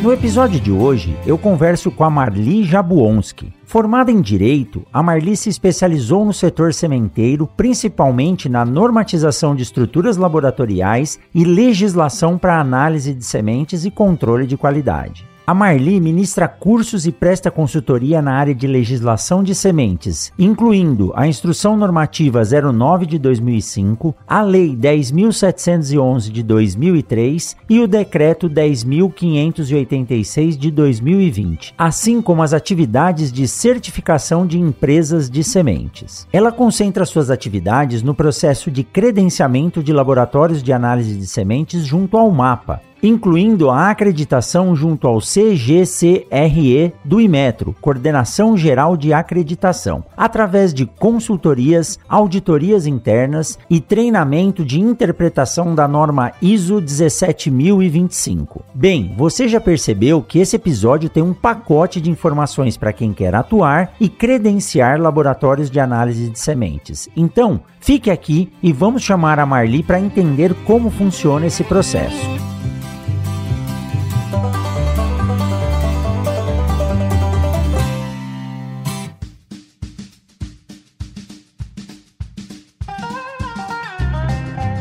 No episódio de hoje, eu converso com a Marli Jabuonski. Formada em Direito, a Marli se especializou no setor sementeiro, principalmente na normatização de estruturas laboratoriais e legislação para análise de sementes e controle de qualidade. A Marli ministra cursos e presta consultoria na área de legislação de sementes, incluindo a Instrução Normativa 09 de 2005, a Lei 10.711 de 2003 e o Decreto 10.586 de 2020, assim como as atividades de certificação de empresas de sementes. Ela concentra suas atividades no processo de credenciamento de laboratórios de análise de sementes junto ao MAPA, incluindo a acreditação junto ao CGCRE do Imetro, Coordenação Geral de Acreditação, através de consultorias, auditorias internas e treinamento de interpretação da norma ISO 17025. Bem, você já percebeu que esse episódio tem um pacote de informações para quem quer atuar e credenciar laboratórios de análise de sementes. Então, fique aqui e vamos chamar a Marli para entender como funciona esse processo.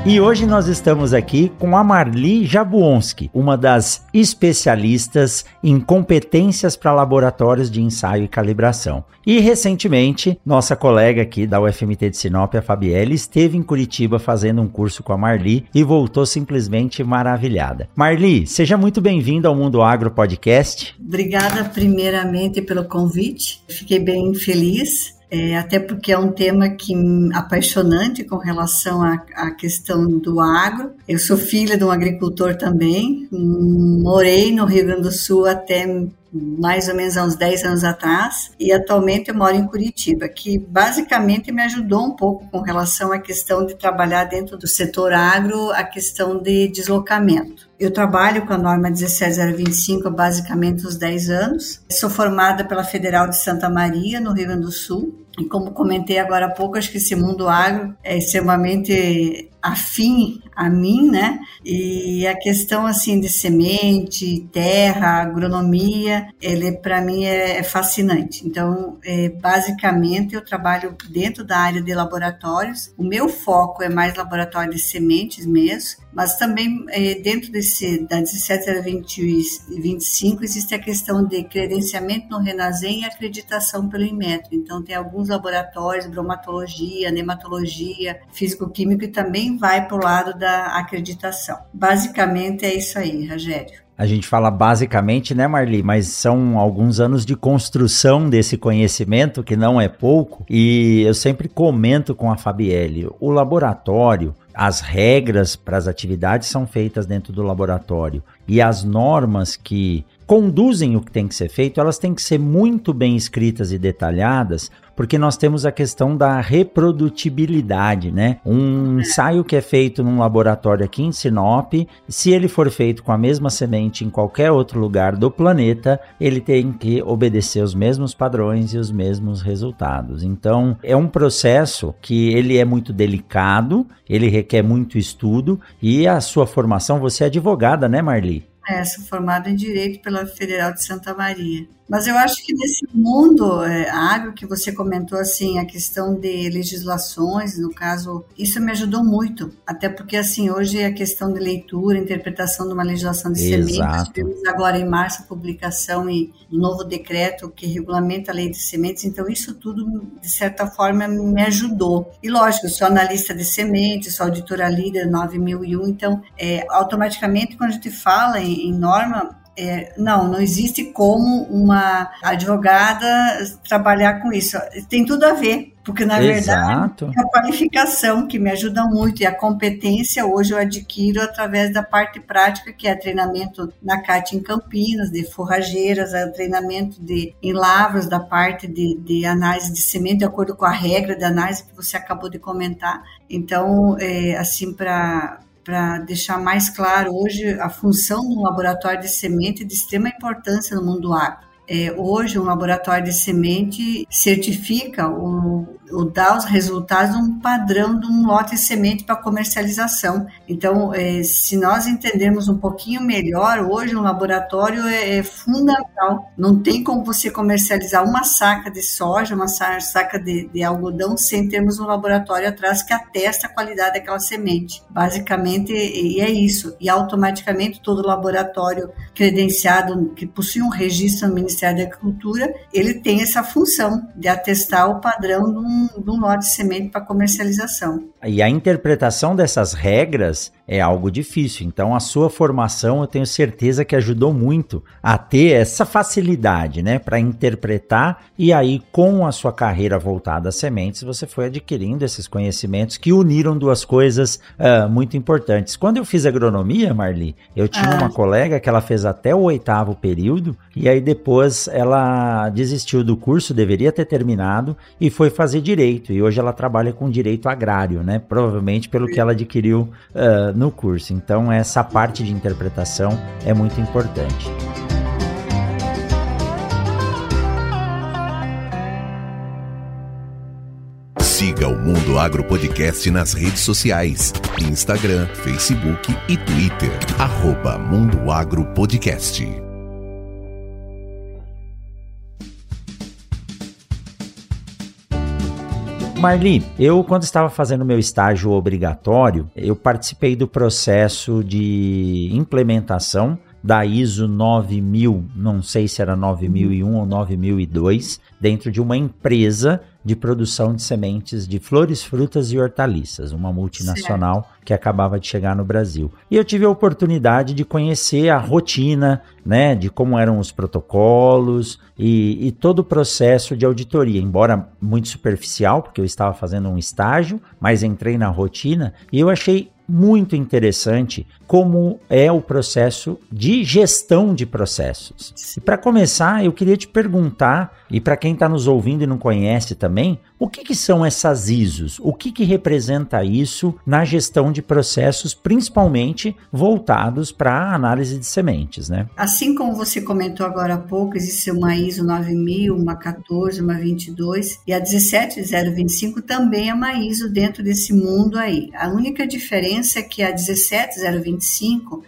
E hoje nós estamos aqui com a Marli Jabuonski, uma das especialistas em competências para laboratórios de ensaio e calibração. E recentemente, nossa colega aqui da UFMT de Sinop, a Fabielle, esteve em Curitiba fazendo um curso com a Marli e voltou simplesmente maravilhada. Marli, seja muito bem-vinda ao Mundo Agro Podcast. Obrigada primeiramente pelo convite. Fiquei bem feliz é, até porque é um tema que apaixonante com relação à, à, questão do agro. Eu sou filha de um agricultor também, morei no Rio Grande do Sul até mais ou menos há uns 10 anos atrás, e atualmente eu moro em Curitiba, que basicamente me ajudou um pouco com relação à questão de trabalhar dentro do setor agro, a questão de deslocamento. Eu trabalho com a norma 17025 há basicamente uns 10 anos. Sou formada pela Federal de Santa Maria, no Rio Grande do Sul, e como comentei agora há pouco, acho que esse mundo agro é extremamente afim a mim, né? E a questão assim de semente, terra, agronomia, ele para mim é, é, fascinante. Então, é, basicamente eu trabalho dentro da área de laboratórios. O meu foco é mais laboratório de sementes mesmo, mas também é, dentro desse da 17 a 25 existe a questão de credenciamento no Renasem e acreditação pelo Inmetro. Então, tem alguns laboratórios, bromatologia, nematologia, físico-químico e também vai para o lado da acreditação. Basicamente é isso aí, Rogério. A gente fala basicamente, né, Marli? Mas são alguns anos de construção desse conhecimento, que não é pouco. E eu sempre comento com a Fabielle: o laboratório, as regras para as atividades são feitas dentro do laboratório. E as normas que conduzem o que tem que ser feito, elas têm que ser muito bem escritas e detalhadas, porque nós temos a questão da reprodutibilidade, né? Um ensaio que é feito num laboratório aqui em Sinop, se ele for feito com a mesma semente em qualquer outro lugar do planeta, ele tem que obedecer os mesmos padrões e os mesmos resultados. Então, é um processo que ele é muito delicado, ele requer muito estudo e a sua formação, você é advogada, né, Marli? É, sou formada em Direito pela Federal de Santa Maria. Mas eu acho que nesse mundo é, agro que você comentou assim, a questão de legislações, no caso, isso me ajudou muito, até porque assim hoje a questão de leitura, interpretação de uma legislação de sementes, agora em março a publicação e do novo decreto que regulamenta a lei de sementes, então isso tudo de certa forma me ajudou. E lógico, sou analista de sementes, sou auditora líder 9001, então é, automaticamente quando a gente fala em, em norma é, não, não existe como uma advogada trabalhar com isso. Tem tudo a ver, porque na Exato. verdade é a qualificação que me ajuda muito e a competência hoje eu adquiro através da parte prática, que é treinamento na CAT em Campinas, de forrageiras, é treinamento de, em lavras, da parte de, de análise de semente, de acordo com a regra de análise que você acabou de comentar. Então, é, assim, para para deixar mais claro hoje a função do laboratório de semente é de extrema importância no mundo agro. É, hoje, um laboratório de semente certifica o, o dá os resultados de um padrão de um lote de semente para comercialização. Então, é, se nós entendermos um pouquinho melhor, hoje um laboratório é, é, fundamental. Não tem como você comercializar uma saca de soja, uma saca de, de, algodão, sem termos um laboratório atrás que atesta a qualidade daquela semente. Basicamente, e é isso. E automaticamente todo laboratório credenciado que possui um registro no Ministério da Agricultura, ele tem essa função de atestar o padrão de um, de um lote de semente para comercialização. E a interpretação dessas regras é algo difícil. Então, a sua formação, eu tenho certeza que ajudou muito a ter essa facilidade, né, para interpretar. E aí, com a sua carreira voltada às sementes, você foi adquirindo esses conhecimentos que uniram duas coisas uh, muito importantes. Quando eu fiz agronomia, Marli, eu tinha ah. uma colega que ela fez até o oitavo período e aí depois ela desistiu do curso, deveria ter terminado e foi fazer direito. E hoje ela trabalha com direito agrário, né? Provavelmente pelo que ela adquiriu uh, no curso. Então, essa parte de interpretação é muito importante. Siga o Mundo Agro Podcast nas redes sociais: Instagram, Facebook e Twitter. Arroba Mundo Agro Podcast. Marli, eu quando estava fazendo meu estágio obrigatório, eu participei do processo de implementação da ISO 9000, não sei se era 9001 ou 9002, dentro de uma empresa de produção de sementes de flores, frutas e hortaliças, uma multinacional certo. que acabava de chegar no Brasil. E eu tive a oportunidade de conhecer a rotina, né, de como eram os protocolos e, e todo o processo de auditoria, embora muito superficial, porque eu estava fazendo um estágio, mas entrei na rotina e eu achei muito interessante como é o processo de gestão de processos. E para começar, eu queria te perguntar, e para quem está nos ouvindo e não conhece também, o que, que são essas ISOs? O que, que representa isso na gestão de processos, principalmente voltados para a análise de sementes, né? Assim como você comentou agora há pouco, existe uma ISO 9000, uma 14, uma 22 e a 17025 também é uma ISO dentro desse mundo aí. A única diferença é que a 17025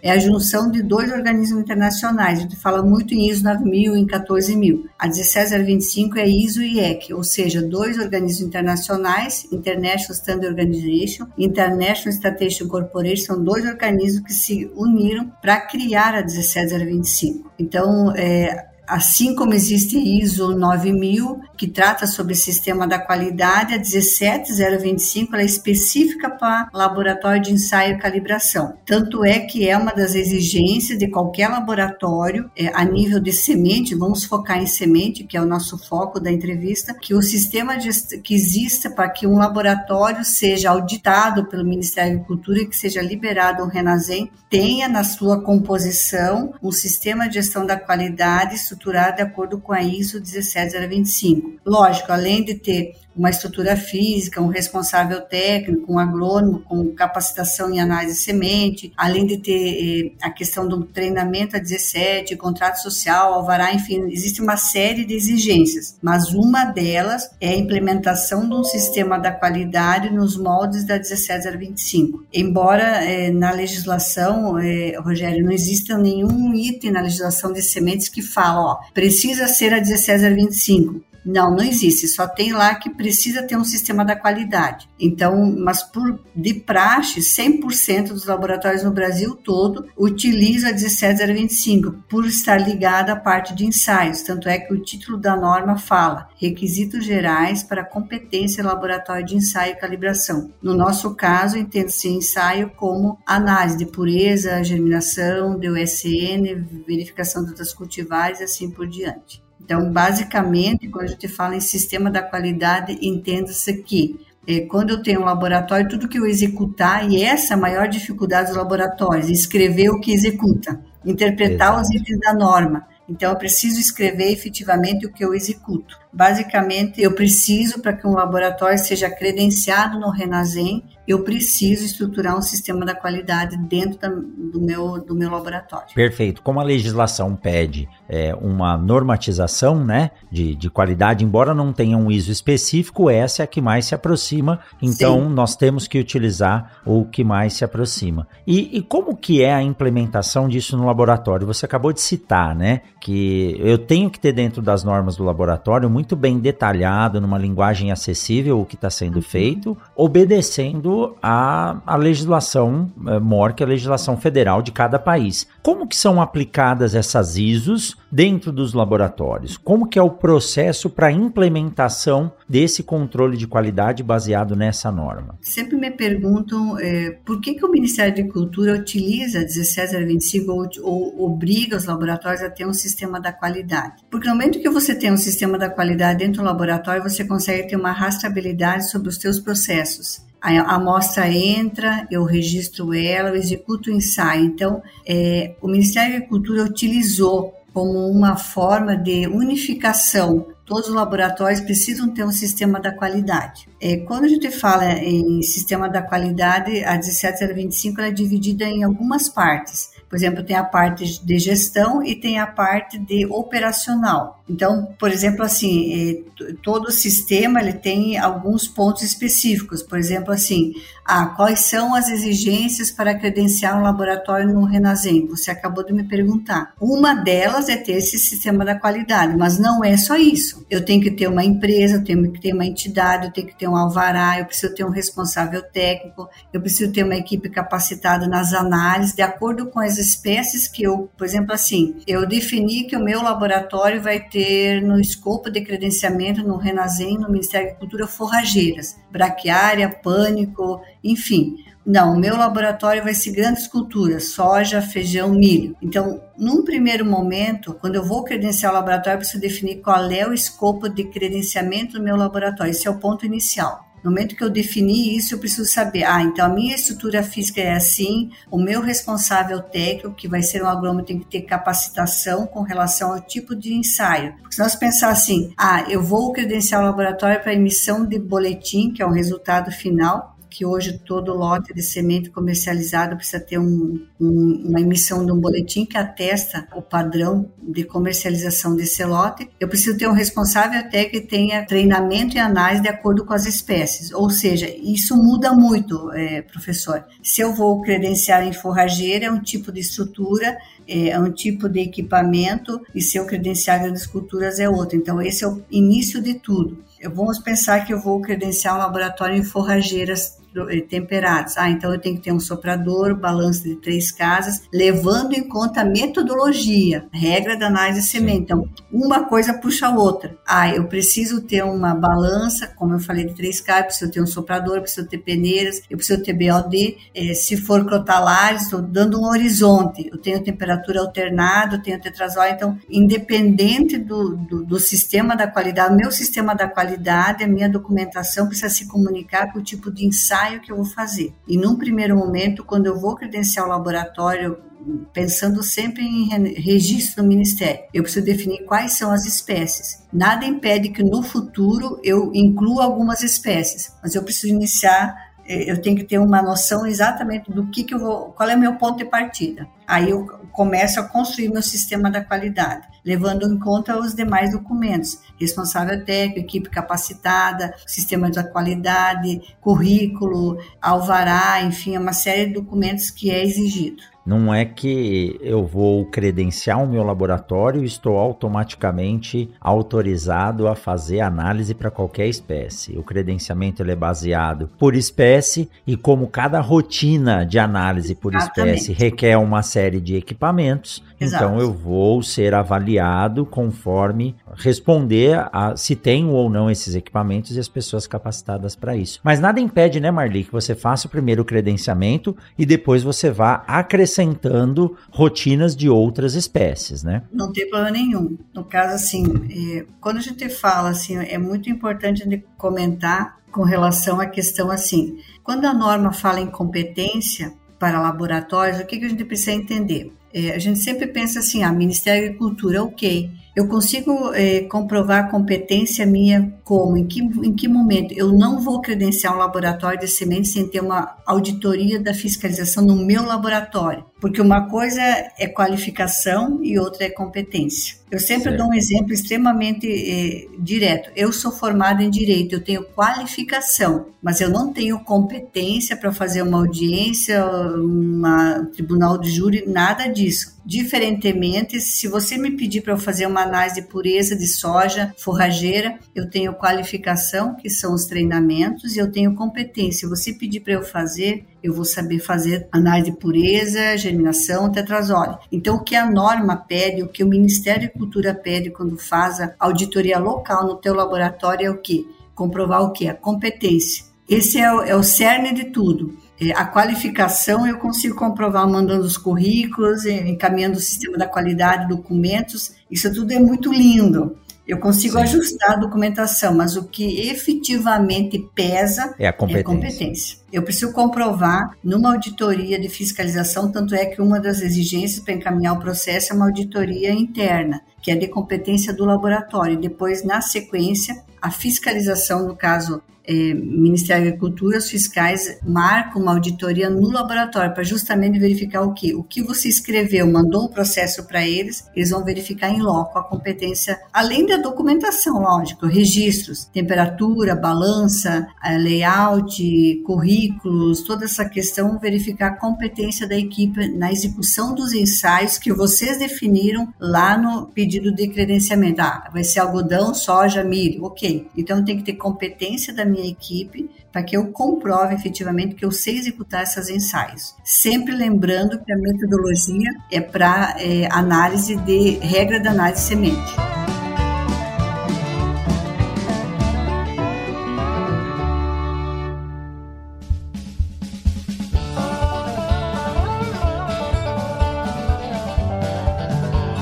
é a junção de dois organismos internacionais. A gente fala muito em ISO 9000 e em 14000. A 17025 é ISO e EC, ou seja, dois organismos internacionais, International Standard Organization e International Statistical Corporation, são dois organismos que se uniram para criar a 17025. Então, é, Assim como existe ISO 9000, que trata sobre o sistema da qualidade, a 17025 é específica para laboratório de ensaio e calibração. Tanto é que é uma das exigências de qualquer laboratório é, a nível de semente, vamos focar em semente, que é o nosso foco da entrevista, que o sistema de, que exista para que um laboratório seja auditado pelo Ministério da Agricultura e que seja liberado o Renazem, tenha na sua composição um sistema de gestão da qualidade estruturado de acordo com a ISO 17025. Lógico, além de ter uma estrutura física, um responsável técnico, um agrônomo com capacitação em análise de semente, além de ter eh, a questão do treinamento a 17, contrato social, alvará, enfim, existe uma série de exigências, mas uma delas é a implementação de um sistema da qualidade nos moldes da 17025. Embora eh, na legislação, eh, Rogério, não exista nenhum item na legislação de sementes que fala, ó, precisa ser a 17025. Não, não existe. Só tem lá que precisa ter um sistema da qualidade. Então, mas por de praxe, 100% dos laboratórios no Brasil todo utiliza a 17025 por estar ligada à parte de ensaios. Tanto é que o título da norma fala requisitos gerais para competência laboratório de ensaio e calibração. No nosso caso, entende-se ensaio como análise de pureza, germinação, DUSN, verificação das cultivares e assim por diante. Então, basicamente, quando a gente fala em sistema da qualidade, entenda-se que é, quando eu tenho um laboratório, tudo que eu executar, e essa é a maior dificuldade dos laboratórios, escrever o que executa, interpretar Exato. os itens da norma. Então, eu preciso escrever efetivamente o que eu executo. Basicamente, eu preciso, para que um laboratório seja credenciado no Renasem, eu preciso estruturar um sistema da qualidade dentro da, do, meu, do meu laboratório. Perfeito. Como a legislação pede é, uma normatização né, de, de qualidade, embora não tenha um ISO específico, essa é a que mais se aproxima. Então, Sim. nós temos que utilizar o que mais se aproxima. E, e como que é a implementação disso no laboratório? Você acabou de citar, né? Que eu tenho que ter dentro das normas do laboratório muito bem detalhado, numa linguagem acessível, o que está sendo uhum. feito, obedecendo a, a legislação é, MOR, que é a legislação federal de cada país. Como que são aplicadas essas ISOs dentro dos laboratórios? Como que é o processo para implementação desse controle de qualidade baseado nessa norma? Sempre me perguntam é, por que, que o Ministério da Agricultura utiliza 17025 ou, ou obriga os laboratórios a ter um sistema da qualidade. Porque no momento que você tem um sistema da qualidade dentro do laboratório, você consegue ter uma rastreabilidade sobre os seus processos a amostra entra, eu registro ela, eu executo o ensaio. Então, é, o Ministério da Agricultura utilizou como uma forma de unificação. Todos os laboratórios precisam ter um sistema da qualidade. É, quando a gente fala em sistema da qualidade, a 17025 é dividida em algumas partes. Por exemplo, tem a parte de gestão e tem a parte de operacional. Então, por exemplo, assim, é, todo sistema ele tem alguns pontos específicos. Por exemplo, assim, ah, quais são as exigências para credenciar um laboratório no Renasem? Você acabou de me perguntar. Uma delas é ter esse sistema da qualidade, mas não é só isso. Eu tenho que ter uma empresa, eu tenho que ter uma entidade, eu tenho que ter um alvará, eu preciso ter um responsável técnico, eu preciso ter uma equipe capacitada nas análises, de acordo com as espécies que eu, por exemplo, assim, eu defini que o meu laboratório vai ter no escopo de credenciamento no Renasem, no Ministério da Agricultura, forrageiras, braquiária, pânico, enfim. Não, o meu laboratório vai ser grandes culturas, soja, feijão, milho. Então, num primeiro momento, quando eu vou credenciar o laboratório, eu preciso definir qual é o escopo de credenciamento do meu laboratório. Esse é o ponto inicial. No momento que eu definir isso, eu preciso saber, ah, então a minha estrutura física é assim, o meu responsável técnico, que vai ser um agrônomo, tem que ter capacitação com relação ao tipo de ensaio. Porque se nós pensar assim, ah, eu vou credenciar o laboratório para emissão de boletim, que é o resultado final, que hoje todo lote de semente comercializado precisa ter um, um, uma emissão de um boletim que atesta o padrão de comercialização desse lote. Eu preciso ter um responsável até que tenha treinamento e análise de acordo com as espécies. Ou seja, isso muda muito, é, professor. Se eu vou credenciar em forrageira, é um tipo de estrutura é um tipo de equipamento e se eu credenciar grandes culturas é outro. Então, esse é o início de tudo. Vamos pensar que eu vou credenciar um laboratório em forrageiras temperados. Ah, então eu tenho que ter um soprador, balanço de três casas, levando em conta a metodologia, regra da análise de semente. Então, uma coisa puxa a outra. Ah, eu preciso ter uma balança, como eu falei, de três casas, preciso ter um soprador, preciso ter peneiras, eu preciso ter BOD. Eh, se for crotalares, estou dando um horizonte. Eu tenho temperatura alternada, eu tenho tetrazol. Então, independente do, do, do sistema da qualidade, meu sistema da qualidade, a minha documentação precisa se comunicar com o tipo de ensaio ensaio que eu vou fazer. E num primeiro momento, quando eu vou credenciar o laboratório, pensando sempre em registro no Ministério, eu preciso definir quais são as espécies. Nada impede que no futuro eu inclua algumas espécies, mas eu preciso iniciar eu tenho que ter uma noção exatamente do que, que eu vou, qual é o meu ponto de partida. Aí eu começo a construir meu sistema da qualidade, levando em conta os demais documentos responsável técnico, equipe capacitada, sistema da qualidade, currículo, alvará, enfim, é uma série de documentos que é exigido. Não é que eu vou credenciar o meu laboratório e estou automaticamente autorizado a fazer análise para qualquer espécie. O credenciamento é baseado por espécie e como cada rotina de análise por Exatamente. espécie requer uma série de equipamentos, Exato. então eu vou ser avaliado conforme responder a se tenho ou não esses equipamentos e as pessoas capacitadas para isso. Mas nada impede, né, Marli, que você faça o primeiro credenciamento e depois você vá acrescentando rotinas de outras espécies, né? Não tem problema nenhum. No caso, assim, é, quando a gente fala, assim, é muito importante comentar com relação à questão, assim, quando a norma fala em competência para laboratórios, o que, que a gente precisa entender? É, a gente sempre pensa assim, ah, Ministério da Agricultura, ok, Eu consigo é, comprovar competência minha como? Em que, em que momento? Eu não vou credenciar um laboratório de sementes sem ter uma auditoria da fiscalização no meu laboratório, porque uma coisa é qualificação e outra é competência. Eu sempre certo. dou um exemplo extremamente eh, direto. Eu sou formada em direito, eu tenho qualificação, mas eu não tenho competência para fazer uma audiência, um tribunal de júri, nada disso. Diferentemente, se você me pedir para fazer uma análise de pureza de soja forrageira, eu tenho qualificação, que são os treinamentos, e eu tenho competência. Se você pedir para eu fazer, eu vou saber fazer análise de pureza, germinação, tetrazole. Então, o que a norma pede, o que o Ministério da Cultura pede quando faz a auditoria local no teu laboratório é o que? Comprovar o que? A competência. Esse é o, é o cerne de tudo. É, a qualificação eu consigo comprovar mandando os currículos, encaminhando o sistema da qualidade, documentos. Isso tudo é muito lindo. Eu consigo Sim. ajustar a documentação, mas o que efetivamente pesa é a competência. É a competência. Eu preciso comprovar numa auditoria de fiscalização, tanto é que uma das exigências para encaminhar o processo é uma auditoria interna, que é de competência do laboratório. Depois, na sequência, a fiscalização, no caso é, Ministério da Agricultura, os fiscais marcam uma auditoria no laboratório para justamente verificar o que? O que você escreveu, mandou o processo para eles, eles vão verificar em loco a competência, além da documentação, lógico, registros, temperatura, balança, é, layout, currículos, toda essa questão, verificar a competência da equipe na execução dos ensaios que vocês definiram lá no pedido de credenciamento. Ah, vai ser algodão, soja, milho, ok. Então tem que ter competência da minha minha equipe para que eu comprove efetivamente que eu sei executar esses ensaios. Sempre lembrando que a metodologia é para é, análise de regra da análise semente.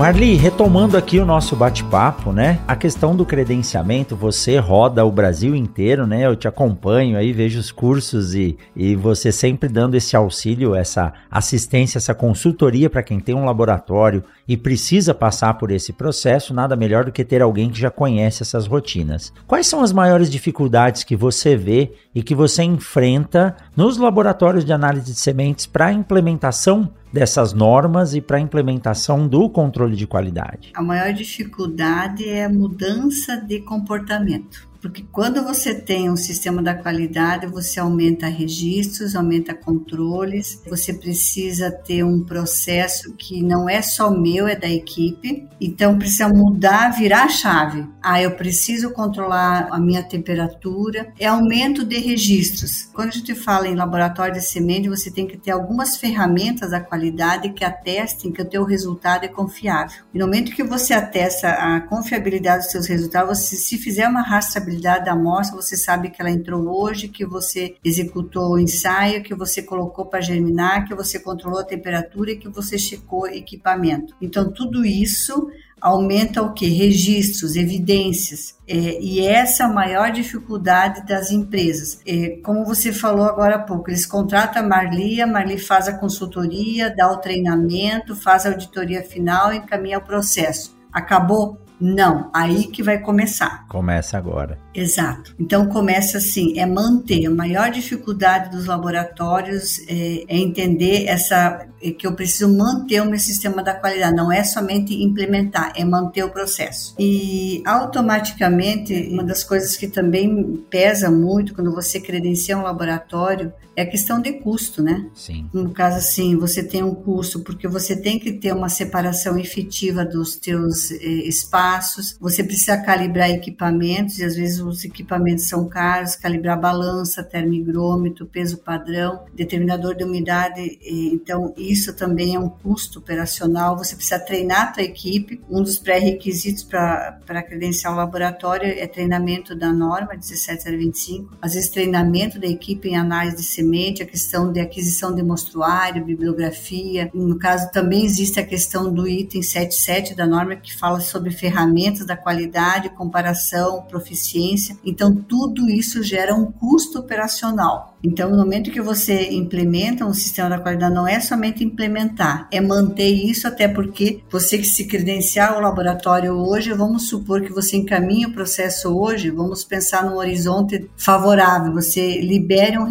Marli, retomando aqui o nosso bate-papo, né? A questão do credenciamento, você roda o Brasil inteiro, né? Eu te acompanho aí, vejo os cursos e, e você sempre dando esse auxílio, essa assistência, essa consultoria para quem tem um laboratório e precisa passar por esse processo, nada melhor do que ter alguém que já conhece essas rotinas. Quais são as maiores dificuldades que você vê e que você enfrenta nos laboratórios de análise de sementes para a implementação dessas normas e para a implementação do controle de qualidade? A maior dificuldade é a mudança de comportamento. Porque quando você tem um sistema da qualidade, você aumenta registros, aumenta controles, você precisa ter um processo que não é só meu, é da equipe. Então precisa mudar, virar a chave. Ah, eu preciso controlar a minha temperatura. É aumento de registros. Quando a gente fala em laboratório de semente, você tem que ter algumas ferramentas da qualidade que atestem que o teu resultado é confiável. E no momento que você atesta a confiabilidade dos seus resultados, você se fizer uma rastreabilidade da amostra, você sabe que ela entrou hoje, que você executou o ensaio, que você colocou para germinar, que você controlou a temperatura e que você checou equipamento. Então, tudo isso aumenta o que? Registros, evidências. É, e essa é a maior dificuldade das empresas. É, como você falou agora há pouco, eles contratam a Marli, a Marli faz a consultoria, dá o treinamento, faz a auditoria final e encaminha o processo. Acabou? Não, aí que vai começar. Começa agora. Exato. Então começa assim, é manter. A maior dificuldade dos laboratórios é, é entender essa é que eu preciso manter o meu sistema da qualidade. Não é somente implementar, é manter o processo. E automaticamente uma das coisas que também pesa muito quando você credencia um laboratório é questão de custo, né? Sim. No caso assim, você tem um custo porque você tem que ter uma separação efetiva dos teus eh, espaços, você precisa calibrar equipamentos e às vezes os equipamentos são caros, calibrar balança, termigrômetro, peso padrão, determinador de umidade, eh, então isso também é um custo operacional, você precisa treinar a tua equipe, um dos pré-requisitos para credenciar o laboratório é treinamento da norma 17025, às vezes treinamento da equipe em análise de semente, a questão de aquisição de mostruário, bibliografia. No caso, também existe a questão do item 77 da norma, que fala sobre ferramentas da qualidade, comparação, proficiência. Então, tudo isso gera um custo operacional. Então, no momento que você implementa um sistema da qualidade, não é somente implementar, é manter isso, até porque você que se credenciar ao laboratório hoje, vamos supor que você encaminhe o processo hoje, vamos pensar num horizonte favorável, você libere um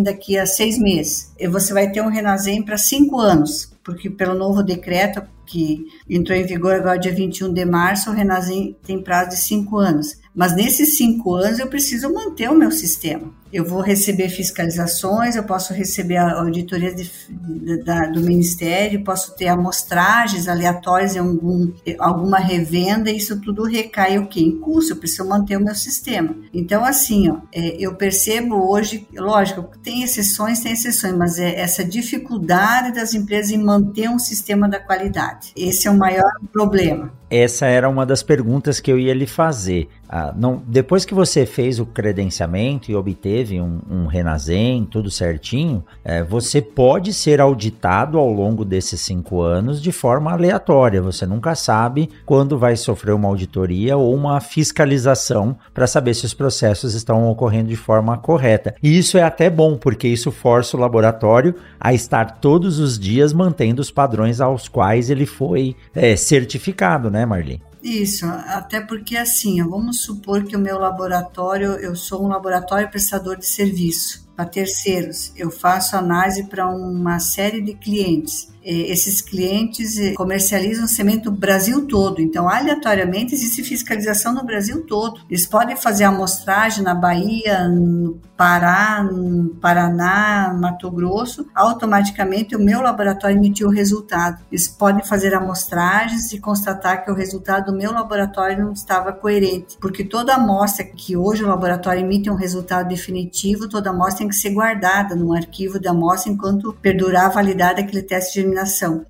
Renazem daqui a seis meses, e você vai ter um Renazem para cinco anos, porque pelo novo decreto que entrou em vigor agora dia 21 de março, o Renazem tem prazo de cinco anos. Mas nesses cinco anos eu preciso manter o meu sistema eu vou receber fiscalizações, eu posso receber auditorias de, de, da, do Ministério, posso ter amostragens aleatórias em algum, alguma revenda, isso tudo recai o quê? Em custo, eu preciso manter o meu sistema. Então, assim, ó, é, eu percebo hoje, lógico, tem exceções, tem exceções, mas é essa dificuldade das empresas em manter um sistema da qualidade. Esse é o maior problema. Essa era uma das perguntas que eu ia lhe fazer. Ah, não, depois que você fez o credenciamento e obteve um, um Renazem, tudo certinho, é, você pode ser auditado ao longo desses cinco anos de forma aleatória. Você nunca sabe quando vai sofrer uma auditoria ou uma fiscalização para saber se os processos estão ocorrendo de forma correta. E isso é até bom, porque isso força o laboratório a estar todos os dias mantendo os padrões aos quais ele foi é, certificado, né, Marli? Isso, até porque assim, vamos supor que o meu laboratório, eu sou um laboratório prestador de serviço para terceiros, eu faço análise para uma série de clientes. Esses clientes eh, comercializam semente no Brasil todo, então aleatoriamente existe fiscalização no Brasil todo. Eles podem fazer amostragem na Bahia, no Pará, no Paraná, Mato Grosso, automaticamente o meu laboratório emitiu o resultado. Eles podem fazer amostragens e constatar que o resultado do meu laboratório não estava coerente, porque toda amostra que hoje o laboratório emite um resultado definitivo, toda amostra tem que ser guardada num arquivo de amostra enquanto perdurar a validade daquele teste de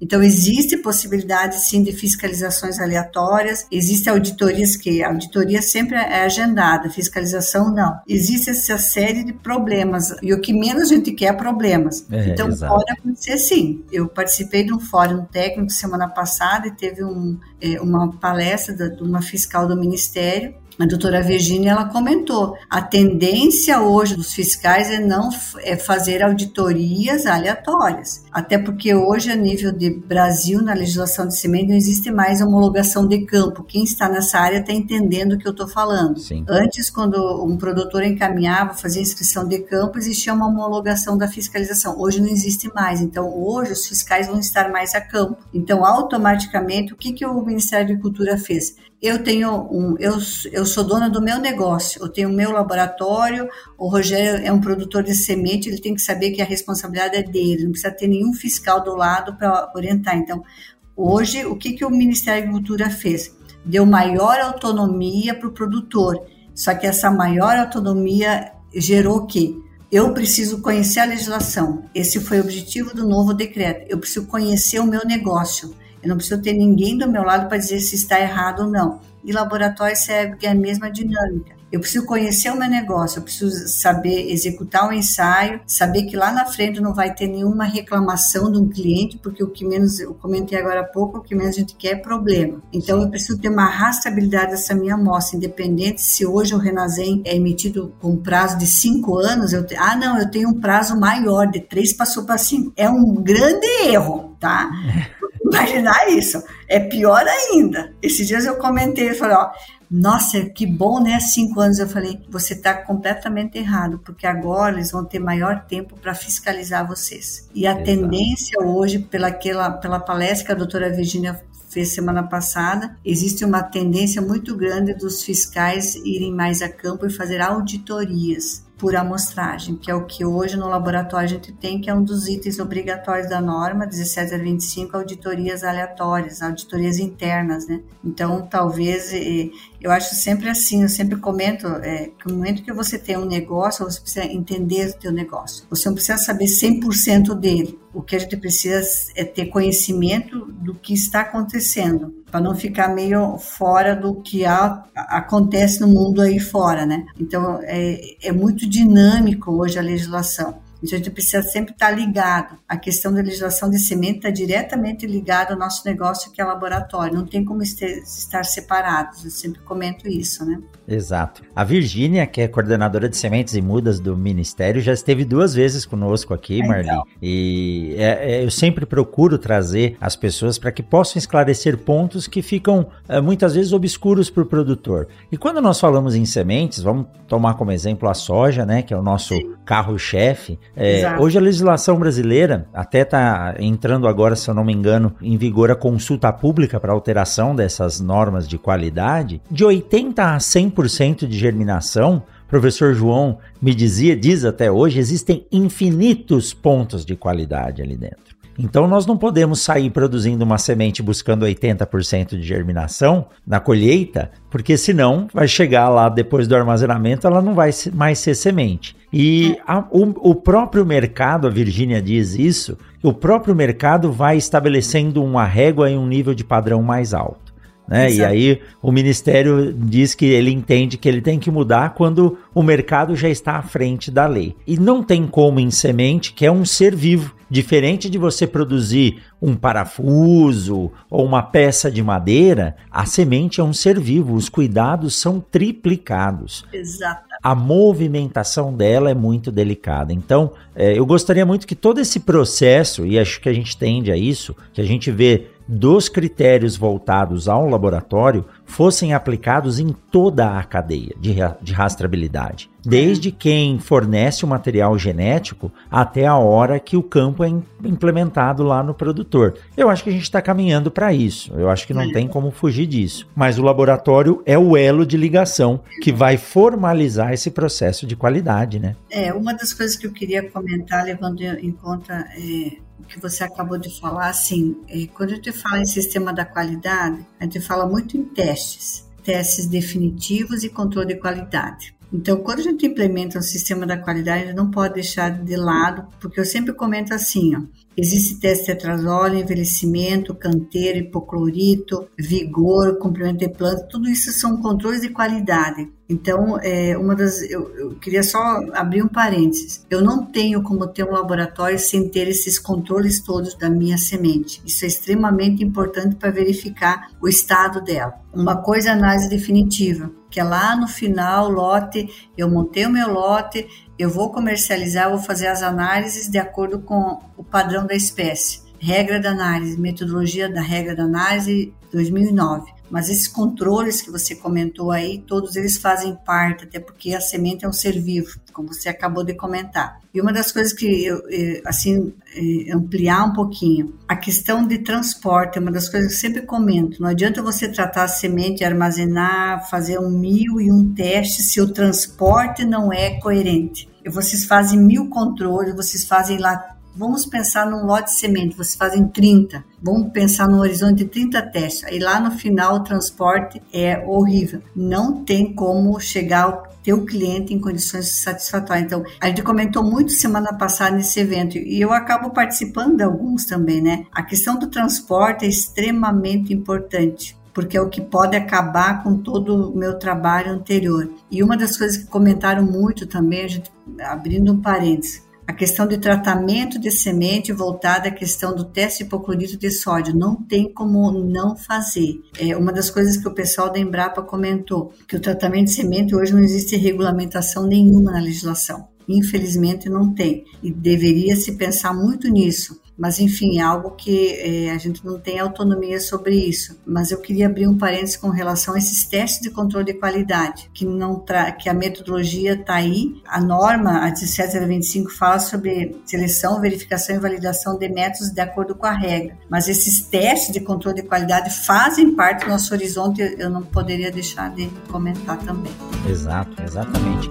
Então existe possibilidade sim de fiscalizações aleatórias, existe auditorias que a auditoria sempre é agendada, fiscalização não. Existe essa série série de problemas. E o que menos a gente quer é problemas. É, então, exato. pode acontecer sim. Eu participei de um fórum técnico semana passada e teve um, é, uma palestra de uma fiscal do Ministério a doutora Virginia ela comentou, a tendência hoje dos fiscais é não é fazer auditorias aleatórias, até porque hoje a nível de Brasil na legislação de semente não existe mais homologação de campo. Quem está nessa área está entendendo o que eu estou falando. Sim. Antes, quando um produtor encaminhava, fazia inscrição de campo, existia uma homologação da fiscalização. Hoje não existe mais. Então, hoje os fiscais vão estar mais a campo. Então, automaticamente, o que, que o Ministério da Agricultura fez? Eu tenho um, eu, eu sou dona do meu negócio, eu tenho o meu laboratório, o Rogério é um produtor de semente, ele tem que saber que a responsabilidade é dele, não precisa ter nenhum fiscal do lado para orientar. Então, hoje, o que, que o Ministério da Agricultura fez? Deu maior autonomia para o produtor, só que essa maior autonomia gerou o quê? Eu preciso conhecer a legislação. Esse foi o objetivo do novo decreto. Eu preciso conhecer o meu negócio. Eu não preciso ter ninguém do meu lado para dizer se está errado ou não. E laboratório serve a mesma dinâmica. Eu preciso conhecer o meu negócio, eu preciso saber executar o um ensaio, saber que lá na frente não vai ter nenhuma reclamação de um cliente, porque o que menos, eu comentei agora há pouco, o que menos a gente quer é problema. Então eu preciso ter uma rastreabilidade dessa minha amostra, independente se hoje o Renazem é emitido com prazo de cinco anos, eu te, ah não, eu tenho um prazo maior, de três passou para cinco. É um grande erro, tá? imaginar isso. É pior ainda. Esses dias eu comentei, eu falei, ó, nossa, que bom, né? Cinco anos. Eu falei, você está completamente errado, porque agora eles vão ter maior tempo para fiscalizar vocês. E a Exato. tendência hoje, pela, pela palestra que a doutora Virginia fez semana passada, existe uma tendência muito grande dos fiscais irem mais a campo e fazer auditorias por amostragem, que é o que hoje no laboratório a gente tem, que é um dos itens obrigatórios da norma 17 a 25, auditorias aleatórias, auditorias internas, né? Então, talvez, eu acho sempre assim, eu sempre comento é, que no momento que você tem um negócio, você precisa entender o teu negócio. Você não precisa saber 100% dele. O que a gente precisa é ter conhecimento do que está acontecendo para não ficar meio fora do que há, acontece no mundo aí fora, né? Então é, é muito dinâmico hoje a legislação. Então, a gente precisa sempre estar ligado. A questão da legislação de semente está diretamente ligada ao nosso negócio, que é laboratório. Não tem como estar separados. Eu sempre comento isso, né? Exato. A Virgínia, que é coordenadora de sementes e mudas do Ministério, já esteve duas vezes conosco aqui, Marli. Então. E é, é, eu sempre procuro trazer as pessoas para que possam esclarecer pontos que ficam é, muitas vezes obscuros para o produtor. E quando nós falamos em sementes, vamos tomar como exemplo a soja, né, que é o nosso carro-chefe. É, hoje a legislação brasileira até está entrando agora, se eu não me engano, em vigor a consulta pública para alteração dessas normas de qualidade. De 80 a 100% de germinação, professor João me dizia, diz até hoje, existem infinitos pontos de qualidade ali dentro. Então nós não podemos sair produzindo uma semente buscando 80% de germinação na colheita, porque senão vai chegar lá depois do armazenamento, ela não vai mais ser semente. E a, o, o próprio mercado, a Virgínia diz isso, o próprio mercado vai estabelecendo uma régua em um nível de padrão mais alto. Né? E aí o Ministério diz que ele entende que ele tem que mudar quando o mercado já está à frente da lei. E não tem como em semente, que é um ser vivo. Diferente de você produzir um parafuso ou uma peça de madeira, a semente é um ser vivo, os cuidados são triplicados. Exato. A movimentação dela é muito delicada. Então, é, eu gostaria muito que todo esse processo, e acho que a gente tende a isso, que a gente vê dos critérios voltados ao laboratório fossem aplicados em toda a cadeia de, de rastreabilidade, desde quem fornece o material genético até a hora que o campo é implementado lá no produtor. Eu acho que a gente está caminhando para isso, eu acho que não tem como fugir disso. Mas o laboratório é o elo de ligação que vai formalizar esse processo de qualidade, né? É, uma das coisas que eu queria comentar, levando em conta. É que você acabou de falar, assim, é, quando a gente fala em sistema da qualidade, a gente fala muito em testes, testes definitivos e controle de qualidade. Então, quando a gente implementa um sistema da qualidade, a gente não pode deixar de lado, porque eu sempre comento assim, ó, Existe teste tetrazol, envelhecimento, canteiro, hipoclorito, vigor, comprimento de planta, tudo isso são controles de qualidade. Então, é, uma das, eu, eu, queria só abrir um parênteses. Eu não tenho como ter um laboratório sem ter esses controles todos da minha semente. Isso é extremamente importante para verificar o estado dela. Uma coisa é análise definitiva, que é lá no final, lote, eu montei o meu lote, eu vou comercializar, vou fazer as análises de acordo com o padrão da espécie. Regra da análise, metodologia da regra da análise 2009. Mas esses controles que você comentou aí, todos eles fazem parte, até porque a semente é um ser vivo, como você acabou de comentar. E uma das coisas que eu, assim, é, ampliar um pouquinho, a questão de transporte é uma das coisas que eu sempre comento. Não adianta você tratar a semente, armazenar, fazer um mil e um teste se o transporte não é coerente vocês fazem mil controles, vocês fazem lá. Vamos pensar num lote de semente, vocês fazem 30. Vamos pensar no horizonte de 30 testes. Aí lá no final o transporte é horrível. Não tem como chegar ao teu cliente em condições satisfatórias. Então, a gente comentou muito semana passada nesse evento e eu acabo participando de alguns também, né? A questão do transporte é extremamente importante porque é o que pode acabar com todo o meu trabalho anterior. E uma das coisas que comentaram muito também, a gente, abrindo um parênteses, a questão de tratamento de semente voltada à questão do teste hipoclorito de sódio. Não tem como não fazer. É uma das coisas que o pessoal da Embrapa comentou, que o tratamento de semente hoje não existe regulamentação nenhuma na legislação. Infelizmente não tem. E deveria se pensar muito nisso Mas, enfim, é algo que é, a gente não tem autonomia sobre isso. Mas eu queria abrir um parênteses com relação a esses testes de controle de qualidade, que, não que a metodologia está aí. A norma, a 17025, fala sobre seleção, verificação e validação de métodos de acordo com a regra. Mas esses testes de controle de qualidade fazem parte do nosso horizonte, eu não poderia deixar de comentar também. Exato, exatamente.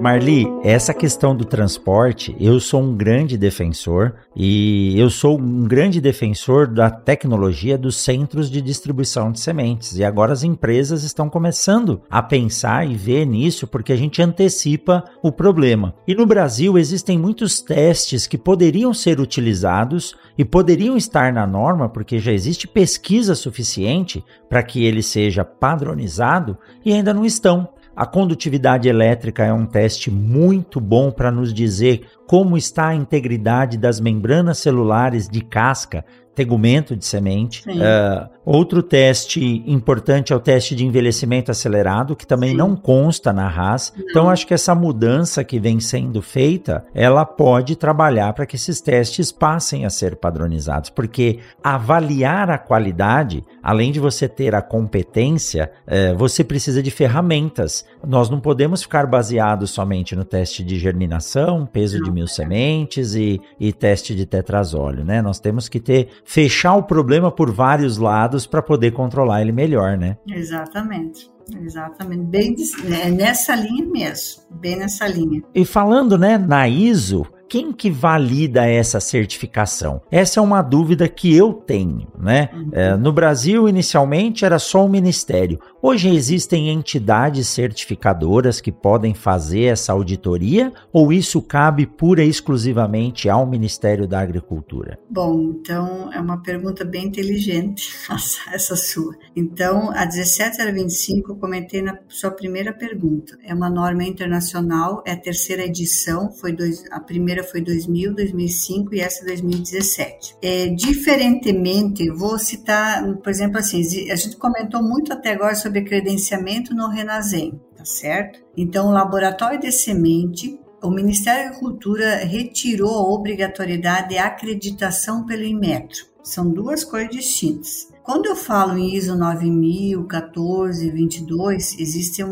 Marli, essa questão do transporte, eu sou um grande defensor e eu sou um grande defensor da tecnologia dos centros de distribuição de sementes. E agora as empresas estão começando a pensar e ver nisso porque a gente antecipa o problema. E no Brasil existem muitos testes que poderiam ser utilizados e poderiam estar na norma porque já existe pesquisa suficiente para que ele seja padronizado e ainda não estão. A condutividade elétrica é um teste muito bom para nos dizer como está a integridade das membranas celulares de casca tegumento de semente. Uh, outro teste importante é o teste de envelhecimento acelerado, que também Sim. não consta na RAS. Não. Então, acho que essa mudança que vem sendo feita, ela pode trabalhar para que esses testes passem a ser padronizados, porque avaliar a qualidade, além de você ter a competência, uh, você precisa de ferramentas. Nós não podemos ficar baseados somente no teste de germinação, peso não. de mil sementes e, e teste de tetrazóleo, né? Nós temos que ter fechar o problema por vários lados para poder controlar ele melhor, né? Exatamente. Exatamente, bem é nessa linha mesmo, bem nessa linha. E falando, né, na ISO, quem que valida essa certificação? Essa é uma dúvida que eu tenho, né? Uhum. É, no Brasil, inicialmente, era só o Ministério. Hoje existem entidades certificadoras que podem fazer essa auditoria ou isso cabe pura e exclusivamente ao Ministério da Agricultura? Bom, então é uma pergunta bem inteligente essa sua. Então, a 17025 eu comentei na sua primeira pergunta. É uma norma internacional, é a terceira edição, foi dois, a primeira primeira foi 2000, 2005 e essa 2017. É, diferentemente, vou citar, por exemplo, assim, a gente comentou muito até agora sobre credenciamento no Renasem, tá certo? Então, o laboratório de semente o Ministério da Agricultura retirou a obrigatoriedade de acreditação pelo Inmetro. São duas coisas distintas. Quando eu falo em ISO 9000, 14, 22, existem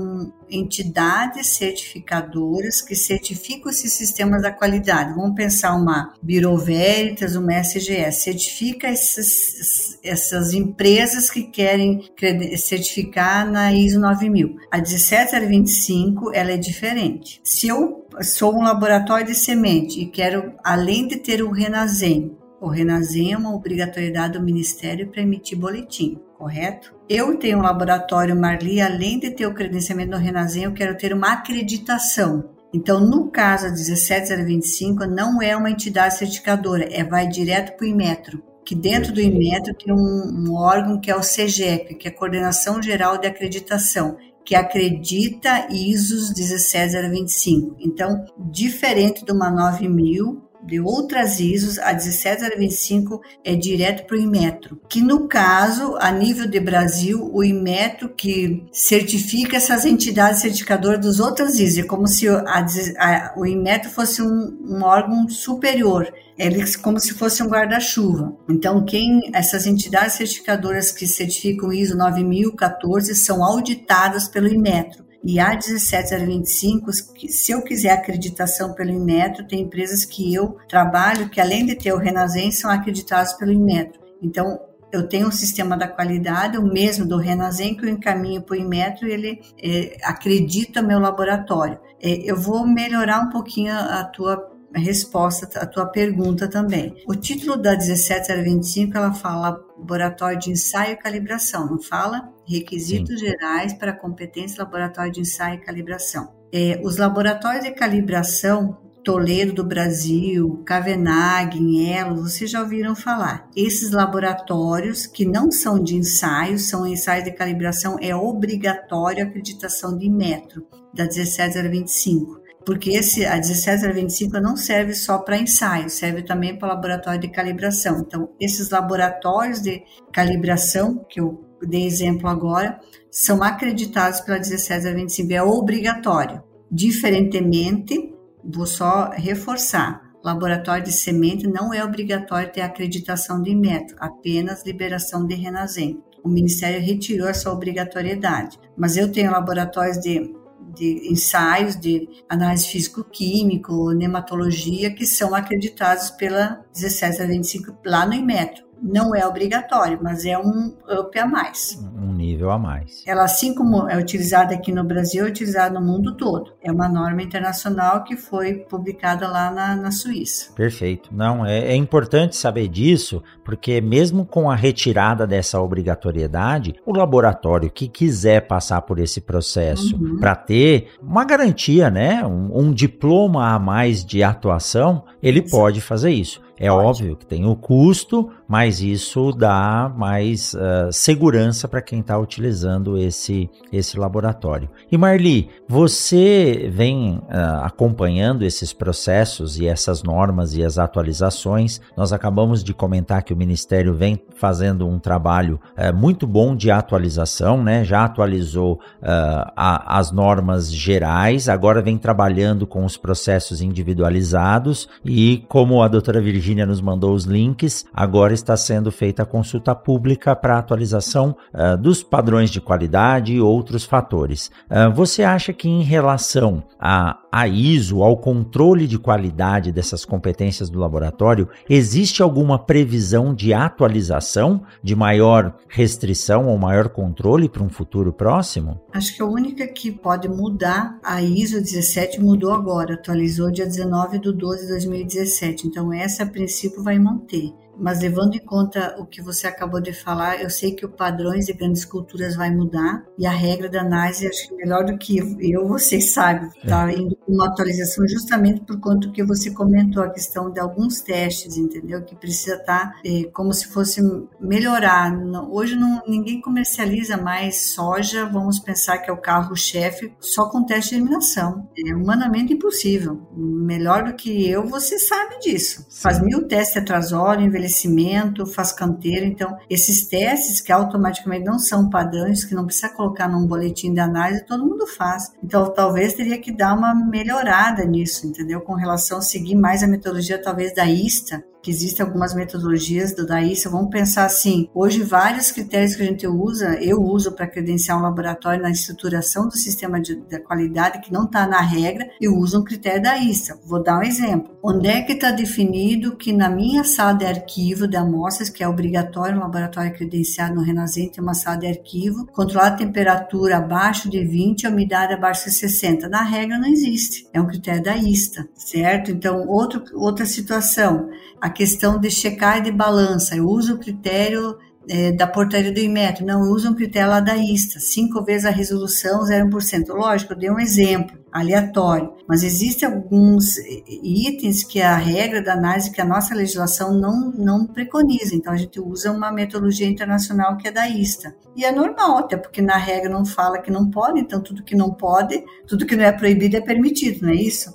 entidades certificadoras que certificam esses sistemas da qualidade. Vamos pensar uma Bureau Veritas, uma SGS, certifica essas, essas empresas que querem certificar na ISO 9000. A 17025, ela é diferente. Se eu sou um laboratório de semente e quero, além de ter o Renasem, é uma obrigatoriedade do Ministério para emitir boletim, correto? Eu tenho um laboratório Marli, além de ter o credenciamento do Renasem, eu quero ter uma acreditação. Então, no caso a 17025, não é uma entidade certificadora, é vai direto para o Inmetro, que dentro do Inmetro tem um, um órgão que é o CGEP, que é a Coordenação Geral de Acreditação, que acredita ISOs 17025. Então, diferente de uma 9000, de outras ISOs, a 17025 é direto para o Inmetro, que no caso, a nível de Brasil, o Inmetro que certifica essas entidades certificadoras dos outras ISOs, é como se a, a, o Inmetro fosse um, um órgão superior, eles como se fosse um guarda-chuva. Então, quem essas entidades certificadoras que certificam ISO 9014 são auditadas pelo Inmetro. E a 17025, se eu quiser acreditação pelo Inmetro, tem empresas que eu trabalho que, além de ter o Renasem, são acreditadas pelo Inmetro. Então, eu tenho um sistema da qualidade, o mesmo do Renasem, que eu encaminho para o Inmetro e ele é, acredita meu laboratório. É, eu vou melhorar um pouquinho a tua resposta à tua pergunta também. O título da 17025, ela fala laboratório de ensaio e calibração, não fala? Requisitos Sim. gerais para competência laboratório de ensaio e calibração. É, os laboratórios de calibração Toledo do Brasil, Cavenag, em Elo, vocês já ouviram falar. Esses laboratórios que não são de ensaios, são ensaios de calibração, é obrigatório a acreditação de metro, da 17025 porque esse, a 17025 não serve só para ensaio, serve também para laboratório de calibração. Então, esses laboratórios de calibração, que eu dei exemplo agora, são acreditados pela 17025, é obrigatório. Diferentemente, vou só reforçar, laboratório de semente não é obrigatório ter acreditação de método, apenas liberação de Renasem. O Ministério retirou essa obrigatoriedade, mas eu tenho laboratórios de de ensaios de análise físico-químico, nematologia, que são acreditados pela 1725 lá no Inmetro não é obrigatório, mas é um up a mais. Um nível a mais. Ela, assim como é utilizada aqui no Brasil, é utilizada no mundo todo. É uma norma internacional que foi publicada lá na, na Suíça. Perfeito. Não, é, é, importante saber disso, porque mesmo com a retirada dessa obrigatoriedade, o laboratório que quiser passar por esse processo uhum. para ter uma garantia, né, um, um, diploma a mais de atuação, ele Sim. pode fazer isso. É Pode. óbvio que tem o custo, mas isso dá mais uh, segurança para quem está utilizando esse, esse laboratório. E Marli, você vem uh, acompanhando esses processos e essas normas e as atualizações. Nós acabamos de comentar que o Ministério vem fazendo um trabalho uh, muito bom de atualização, né? já atualizou a, as normas gerais, agora vem trabalhando com os processos individualizados e, como a doutora Virginia Virgínia nos mandou os links. Agora está sendo feita a consulta pública para atualização uh, dos padrões de qualidade e outros fatores. Uh, você acha que em relação a, a ISO, ao controle de qualidade dessas competências do laboratório, existe alguma previsão de atualização, de maior restrição ou maior controle para um futuro próximo? Acho que a única que pode mudar, a ISO 17 mudou agora, atualizou dia 19 de 12 de 2017. Então, essa a princípio vai manter. Mas levando em conta o que você acabou de falar, eu sei que o padrões de grandes culturas vai mudar e a regra da análise, acho que melhor do que eu, vocês sabem, está é. indo uma atualização justamente por conta que você comentou, a questão de alguns testes, entendeu? Que precisa estar tá, é, como se fosse melhorar. Hoje não, ninguém comercializa mais soja, vamos pensar que é o carro-chefe, só com teste de eliminação. É humanamente impossível. Melhor do que eu, você sabe disso. Sim. Faz mil testes de atrasóleo, envelhecimento, envelhecimento, faz canteiro. Então, esses testes que automaticamente não são padrões, que não precisa colocar num boletim de análise, todo mundo faz. Então, talvez teria que dar uma melhorada nisso, entendeu? Com relação a seguir mais a metodologia, talvez, da ISTA, que existem algumas metodologias do DAISA. Vamos pensar assim: hoje, vários critérios que a gente usa, eu uso para credenciar um laboratório na estruturação do sistema de, de qualidade, que não está na regra, eu uso um critério da ISA. Vou dar um exemplo. Onde é que está definido que na minha sala de arquivo de amostras, que é obrigatório um laboratório credenciado no Renascente, tem uma sala de arquivo, controlar a temperatura abaixo de 20 e a umidade abaixo de 60? Na regra não existe. É um critério da ISTA, certo? Então, outro, outra situação a questão de checar e de balança. Eu uso o critério é, da portaria do IMET, não, eu uso um critério lá da ISTA, cinco vezes a resolução, 0%. Lógico, eu dei um exemplo aleatório, mas existem alguns itens que a regra da análise, que a nossa legislação não, não preconiza, então a gente usa uma metodologia internacional que é da ISTA. E é normal, até porque na regra não fala que não pode, então tudo que não pode, tudo que não é proibido é permitido, não é isso?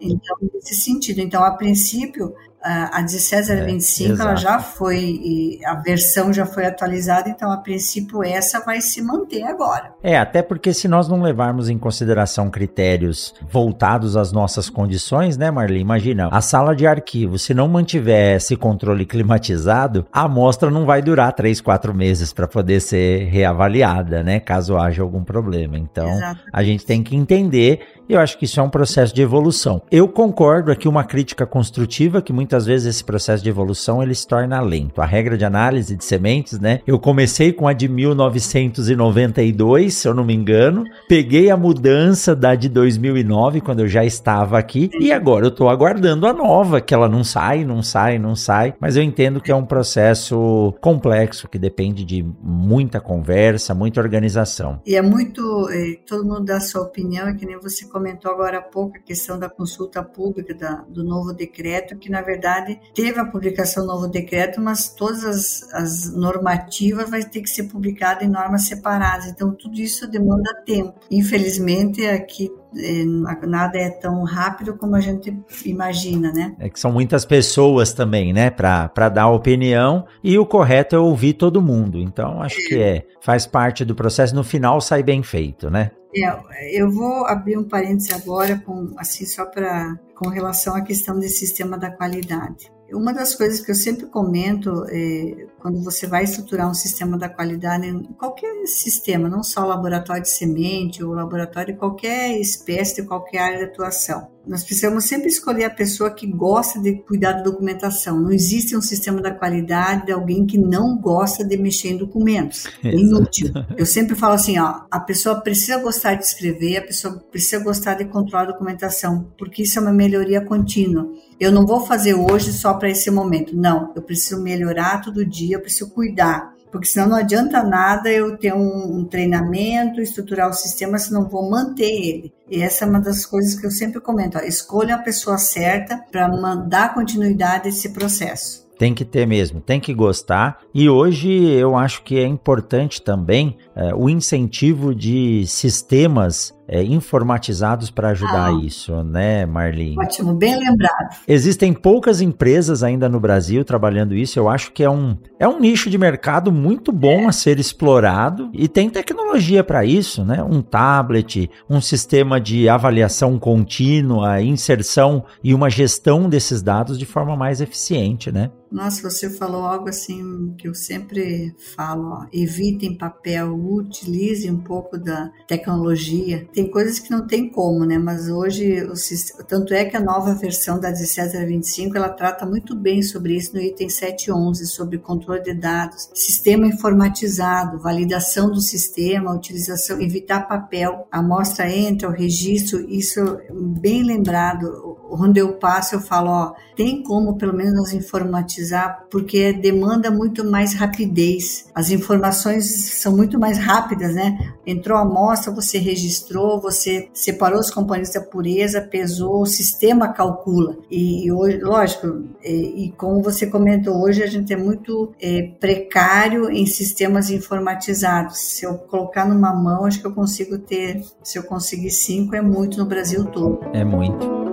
Então, nesse sentido, então, a princípio, a 17025 é, ela já foi, a versão já foi atualizada, então a princípio essa vai se manter agora. É, até porque se nós não levarmos em consideração critérios voltados às nossas condições, né, Marli? Imagina, a sala de arquivo, se não mantiver esse controle climatizado, a amostra não vai durar 3, 4 meses para poder ser reavaliada, né, caso haja algum problema. Então, Exato. a gente tem que entender, e eu acho que isso é um processo de evolução. Eu concordo aqui uma crítica construtiva que muitas muitas vezes esse processo de evolução ele se torna lento. A regra de análise de sementes, né? Eu comecei com a de 1992, se eu não me engano, peguei a mudança da de 2009 quando eu já estava aqui e agora eu estou aguardando a nova, que ela não sai, não sai, não sai, mas eu entendo que é um processo complexo que depende de muita conversa, muita organização. E é muito, todo mundo dá sua opinião, é que nem você comentou agora há pouco a questão da consulta pública da, do novo decreto, que na verdade teve a publicação do novo decreto, mas todas as, as normativas vai ter que ser publicada em normas separadas. Então tudo isso demanda tempo. Infelizmente aqui é, nada é tão rápido como a gente imagina, né? É que são muitas pessoas também, né, para dar opinião e o correto é ouvir todo mundo. Então acho que é faz parte do processo. No final sai bem feito, né? É, eu vou abrir um parêntese agora com assim só para com relação à questão desse sistema da qualidade. Uma das coisas que eu sempre comento é, quando você vai estruturar um sistema da qualidade, qualquer sistema, não só laboratório de semente ou laboratório de qualquer espécie, de qualquer área de atuação, nós precisamos sempre escolher a pessoa que gosta de cuidar da documentação. Não existe um sistema da qualidade de alguém que não gosta de mexer em documentos. É inútil. Eu sempre falo assim, ó, a pessoa precisa gostar de escrever, a pessoa precisa gostar de controlar a documentação, porque isso é uma melhoria contínua. Eu não vou fazer hoje só para esse momento. Não, eu preciso melhorar todo dia, eu preciso cuidar porque senão não adianta nada eu ter um, um, treinamento, estruturar o sistema se não vou manter ele. E essa é uma das coisas que eu sempre comento: ó, escolha a pessoa certa para dar continuidade a esse processo. Tem que ter mesmo, tem que gostar. E hoje eu acho que é importante também é, o incentivo de sistemas é, informatizados para ajudar ah, isso, né, Marlene? Ótimo, bem lembrado. Existem poucas empresas ainda no Brasil trabalhando isso. Eu acho que é um, é um nicho de mercado muito bom é. a ser explorado e tem tecnologia para isso, né? Um tablet, um sistema de avaliação contínua, inserção e uma gestão desses dados de forma mais eficiente, né? Nossa, você falou algo assim que eu sempre falo: ó, evitem papel, utilize um pouco da tecnologia. Tem coisas que não tem como, né? Mas hoje, o, tanto é que a nova versão da 1725 ela trata muito bem sobre isso no item 711, sobre controle de dados, sistema informatizado, validação do sistema, utilização, evitar papel, amostra entra, o registro, isso bem lembrado. Onde eu passo, eu falo: ó, tem como pelo menos nós informatizar porque demanda muito mais rapidez. As informações são muito mais rápidas, né? Entrou a amostra, você registrou, você separou os componentes da pureza, pesou, o sistema calcula. E hoje, lógico, e, e como você comentou, hoje a gente é muito é, precário em sistemas informatizados. Se eu colocar numa mão, acho que eu consigo ter, se eu conseguir cinco, é muito no Brasil todo. É muito.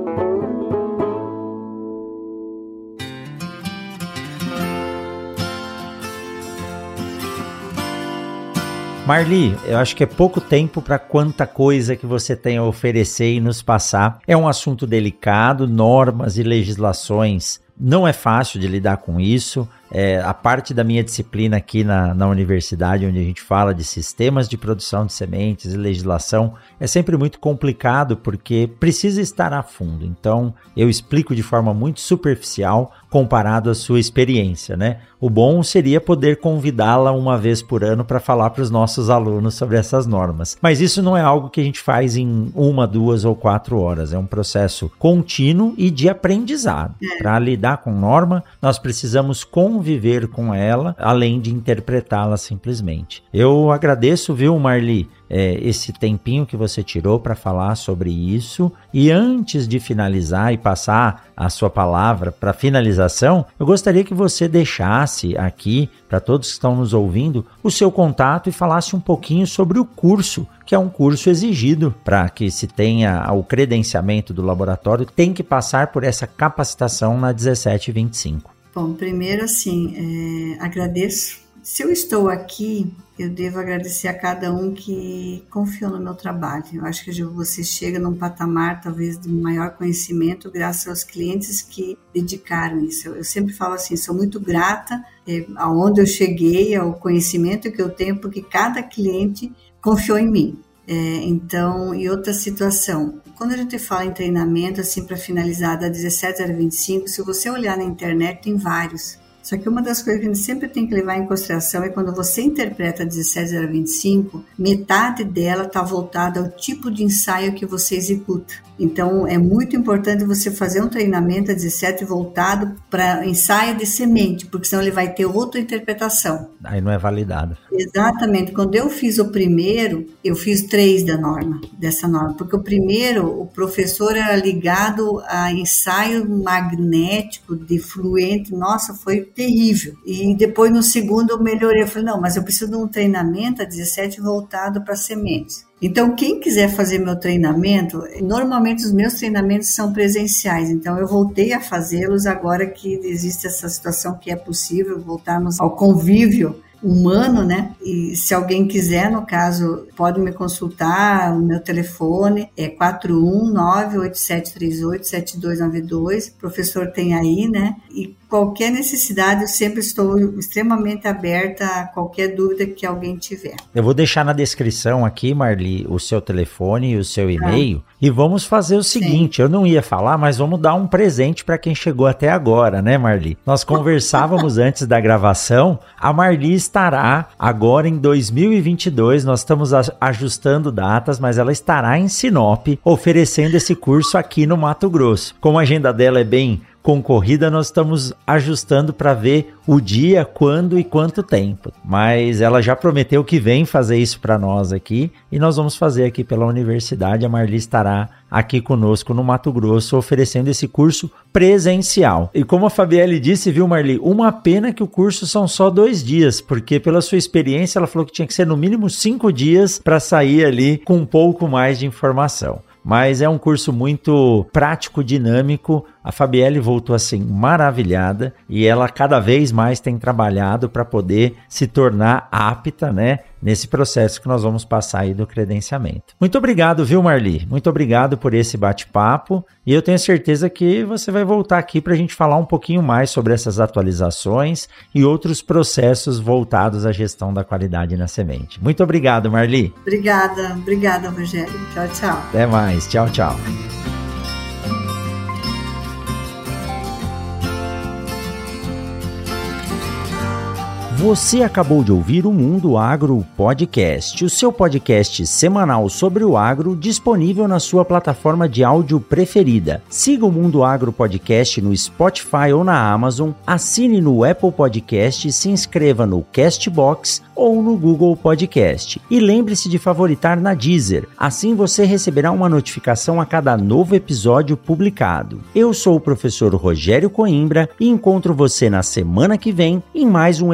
Marli, eu acho que é pouco tempo para quanta coisa que você tem a oferecer e nos passar. É um assunto delicado, normas e legislações. Não é fácil de lidar com isso. É, a parte da minha disciplina aqui na, na universidade, onde a gente fala de sistemas de produção de sementes e legislação, é sempre muito complicado porque precisa estar a fundo. Então, eu explico de forma muito superficial comparado à sua experiência, né? O bom seria poder convidá-la uma vez por ano para falar para os nossos alunos sobre essas normas. Mas isso não é algo que a gente faz em uma, duas ou quatro horas. É um processo contínuo e de aprendizado. É. Para lidar com norma, nós precisamos conviver com ela, além de interpretá-la simplesmente. Eu agradeço, viu, Marli, é, esse tempinho que você tirou para falar sobre isso. E antes de finalizar e passar a sua palavra para finalização, eu gostaria que você deixasse aqui, para todos que estão nos ouvindo, o seu contato e falasse um pouquinho sobre o curso, que é um curso exigido para que se tenha o credenciamento do laboratório, tem que passar por essa capacitação na 1725. Bom, primeiro, assim, é, agradeço. Se eu estou aqui, eu devo agradecer a cada um que confiou no meu trabalho. Eu acho que você chega num patamar, talvez, de maior conhecimento, graças aos clientes que dedicaram isso. Eu sempre falo assim: sou muito grata é, aonde eu cheguei, ao conhecimento que eu tenho, porque cada cliente confiou em mim. É, então, e outra situação, quando a gente fala em treinamento, assim, para finalizar, da 17 a 25, se você olhar na internet, tem vários. Só que uma das coisas que a gente sempre tem que levar em consideração é quando você interpreta 17.025, metade dela está voltada ao tipo de ensaio que você executa. Então, é muito importante você fazer um treinamento a 17 voltado para ensaio de semente, porque senão ele vai ter outra interpretação. Aí não é validado. Exatamente. Quando eu fiz o primeiro, eu fiz três da norma, dessa norma, porque o primeiro, o professor era ligado a ensaio magnético de fluente, nossa, foi terrível. E depois no segundo eu melhorei, eu falei, não, mas eu preciso de um treinamento a 17 voltado para sementes. Então, quem quiser fazer meu treinamento, normalmente os meus treinamentos são presenciais, então eu voltei a fazê-los agora que existe essa situação que é possível voltarmos ao convívio humano, né? E se alguém quiser, no caso, pode me consultar, o meu telefone é 41987387292. O professor tem aí, né? E qualquer necessidade, eu sempre estou extremamente aberta a qualquer dúvida que alguém tiver. Eu vou deixar na descrição aqui, Marli, o seu telefone e o seu e-mail. Ah. E vamos fazer o seguinte: Sim. eu não ia falar, mas vamos dar um presente para quem chegou até agora, né, Marli? Nós conversávamos antes da gravação. A Marli estará agora em 2022. Nós estamos ajustando datas, mas ela estará em Sinop oferecendo esse curso aqui no Mato Grosso. Como a agenda dela é bem concorrida, nós estamos ajustando para ver o dia, quando e quanto tempo. Mas ela já prometeu que vem fazer isso para nós aqui e nós vamos fazer aqui pela universidade. A Marli estará aqui conosco no Mato Grosso oferecendo esse curso presencial. E como a Fabielle disse, viu, Marli, uma pena que o curso são só dois dias, porque pela sua experiência ela falou que tinha que ser no mínimo cinco dias para sair ali com um pouco mais de informação mas é um curso muito prático, dinâmico. A Fabielle voltou assim maravilhada e ela cada vez mais tem trabalhado para poder se tornar apta, né, nesse processo que nós vamos passar aí do credenciamento. Muito obrigado, viu, Marli? Muito obrigado por esse bate-papo e eu tenho certeza que você vai voltar aqui para a gente falar um pouquinho mais sobre essas atualizações e outros processos voltados à gestão da qualidade na semente. Muito obrigado, Marli. Obrigada, obrigada, Rogério. Tchau, tchau. Até mais. Tchau, tchau. Você acabou de ouvir o Mundo Agro Podcast, o seu podcast semanal sobre o agro disponível na sua plataforma de áudio preferida. Siga o Mundo Agro Podcast no Spotify ou na Amazon, assine no Apple Podcast, se inscreva no Castbox ou no Google Podcast. E lembre-se de favoritar na Deezer, assim você receberá uma notificação a cada novo episódio publicado. Eu sou o professor Rogério Coimbra e encontro você na semana que vem em mais um